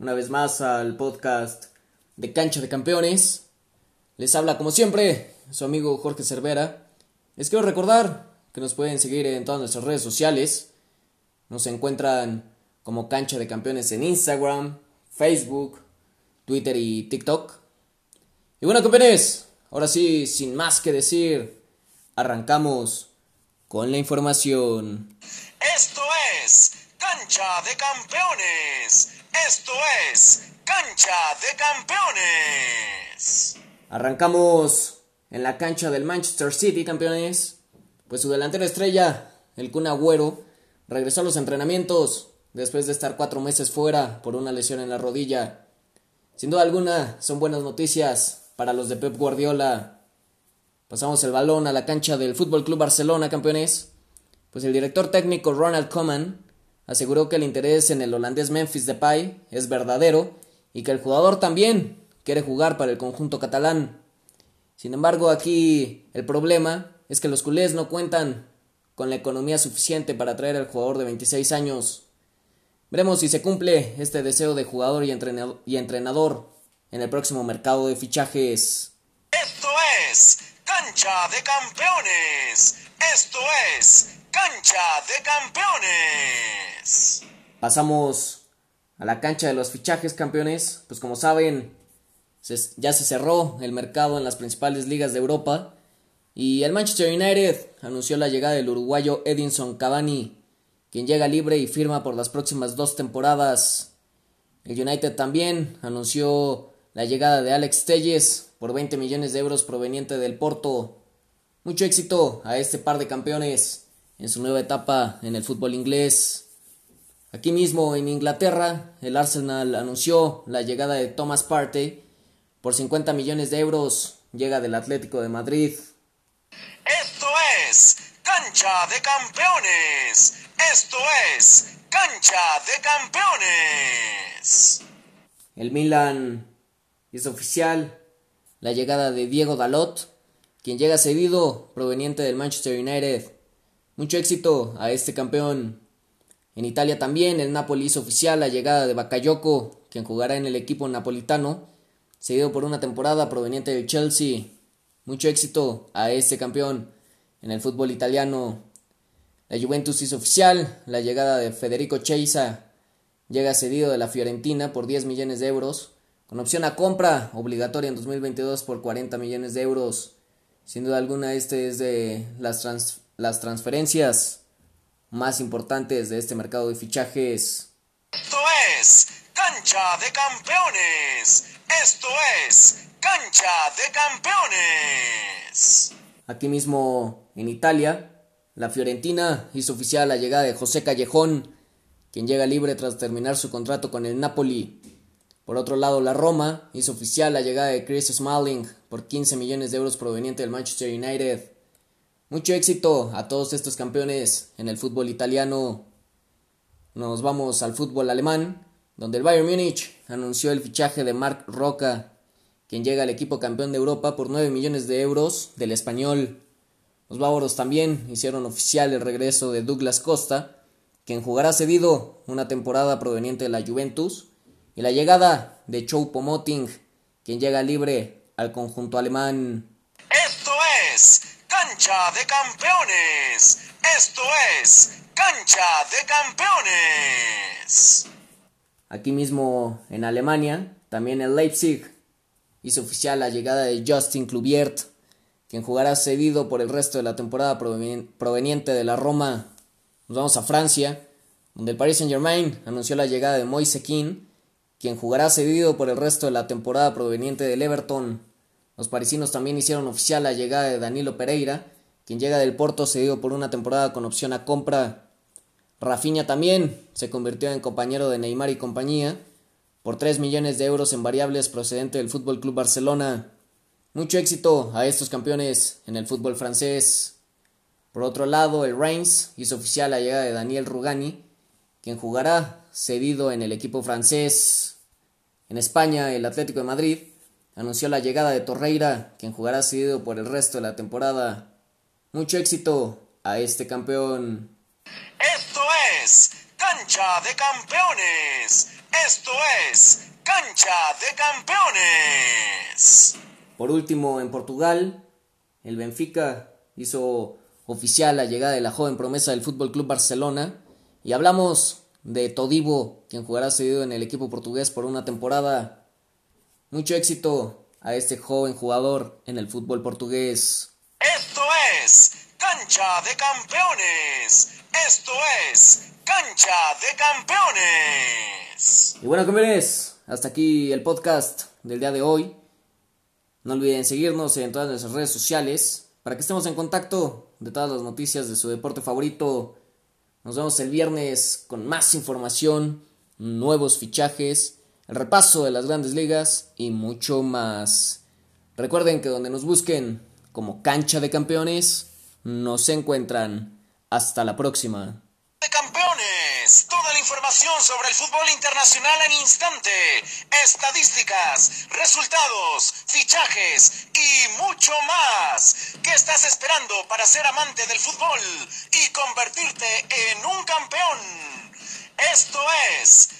una vez más al podcast de Cancha de Campeones. Les habla como siempre su amigo Jorge Cervera. Les quiero recordar que nos pueden seguir en todas nuestras redes sociales. Nos encuentran como Cancha de Campeones en Instagram, Facebook, Twitter y TikTok. Y bueno campeones, ahora sí, sin más que decir, arrancamos con la información. Esto es Cancha de Campeones. Esto es Cancha de Campeones. Arrancamos en la cancha del Manchester City, campeones. Pues su delantero estrella, el Kun Agüero, regresó a los entrenamientos después de estar cuatro meses fuera por una lesión en la rodilla. Sin duda alguna, son buenas noticias para los de Pep Guardiola. Pasamos el balón a la cancha del Fútbol Club Barcelona, campeones. Pues el director técnico Ronald Koeman aseguró que el interés en el holandés Memphis Depay es verdadero y que el jugador también quiere jugar para el conjunto catalán. Sin embargo, aquí el problema es que los culés no cuentan con la economía suficiente para traer al jugador de 26 años. Veremos si se cumple este deseo de jugador y entrenador en el próximo mercado de fichajes. Esto es Cancha de Campeones. Esto es Cancha de Campeones. Pasamos a la cancha de los fichajes campeones. Pues como saben, ya se cerró el mercado en las principales ligas de Europa. Y el Manchester United anunció la llegada del uruguayo Edinson Cavani, quien llega libre y firma por las próximas dos temporadas. El United también anunció la llegada de Alex Telles por 20 millones de euros proveniente del Porto. Mucho éxito a este par de campeones en su nueva etapa en el fútbol inglés. Aquí mismo en Inglaterra, el Arsenal anunció la llegada de Thomas Partey por 50 millones de euros. Llega del Atlético de Madrid. Esto es Cancha de Campeones. Esto es Cancha de Campeones. El Milan hizo oficial la llegada de Diego Dalot, quien llega cedido proveniente del Manchester United. Mucho éxito a este campeón. En Italia también el Napoli hizo oficial la llegada de Bakayoko, quien jugará en el equipo napolitano, cedido por una temporada proveniente del Chelsea. Mucho éxito a este campeón en el fútbol italiano. La Juventus hizo oficial la llegada de Federico Chiesa, llega cedido de la Fiorentina por 10 millones de euros, con opción a compra obligatoria en 2022 por 40 millones de euros. Sin duda alguna este es de las trans las transferencias más importantes de este mercado de fichajes. Esto es Cancha de Campeones. Esto es Cancha de Campeones. Aquí mismo en Italia, la Fiorentina hizo oficial la llegada de José Callejón, quien llega libre tras terminar su contrato con el Napoli. Por otro lado, la Roma hizo oficial la llegada de Chris Smalling por 15 millones de euros proveniente del Manchester United. Mucho éxito a todos estos campeones en el fútbol italiano. Nos vamos al fútbol alemán, donde el Bayern Múnich anunció el fichaje de Marc Roca, quien llega al equipo campeón de Europa por 9 millones de euros del español. Los bávaros también hicieron oficial el regreso de Douglas Costa, quien jugará cedido una temporada proveniente de la Juventus, y la llegada de Choupo-Moting, quien llega libre al conjunto alemán. Cancha de Campeones. Esto es Cancha de Campeones. Aquí mismo en Alemania, también el Leipzig hizo oficial la llegada de Justin Kluivert, quien jugará cedido por el resto de la temporada proveniente de la Roma. Nos vamos a Francia, donde el Paris Saint-Germain anunció la llegada de Moise Kean, quien jugará cedido por el resto de la temporada proveniente del Everton. Los parisinos también hicieron oficial la llegada de Danilo Pereira, quien llega del Porto cedido por una temporada con opción a compra. Rafinha también se convirtió en compañero de Neymar y compañía, por 3 millones de euros en variables procedente del Fútbol Club Barcelona. Mucho éxito a estos campeones en el fútbol francés. Por otro lado, el Reims hizo oficial la llegada de Daniel Rugani, quien jugará cedido en el equipo francés. En España, el Atlético de Madrid anunció la llegada de Torreira, quien jugará cedido por el resto de la temporada. Mucho éxito a este campeón. Esto es Cancha de Campeones. Esto es Cancha de Campeones. Por último, en Portugal, el Benfica hizo oficial la llegada de la joven promesa del Fútbol Club Barcelona y hablamos de Todibo, quien jugará cedido en el equipo portugués por una temporada. Mucho éxito a este joven jugador en el fútbol portugués. Esto es Cancha de Campeones. Esto es Cancha de Campeones. Y bueno, campeones, hasta aquí el podcast del día de hoy. No olviden seguirnos en todas nuestras redes sociales para que estemos en contacto de todas las noticias de su deporte favorito. Nos vemos el viernes con más información, nuevos fichajes, el repaso de las grandes ligas y mucho más. Recuerden que donde nos busquen como cancha de campeones, nos encuentran. Hasta la próxima. De campeones, toda la información sobre el fútbol internacional en instante, estadísticas, resultados, fichajes y mucho más. ¿Qué estás esperando para ser amante del fútbol y convertirte en un campeón? Esto es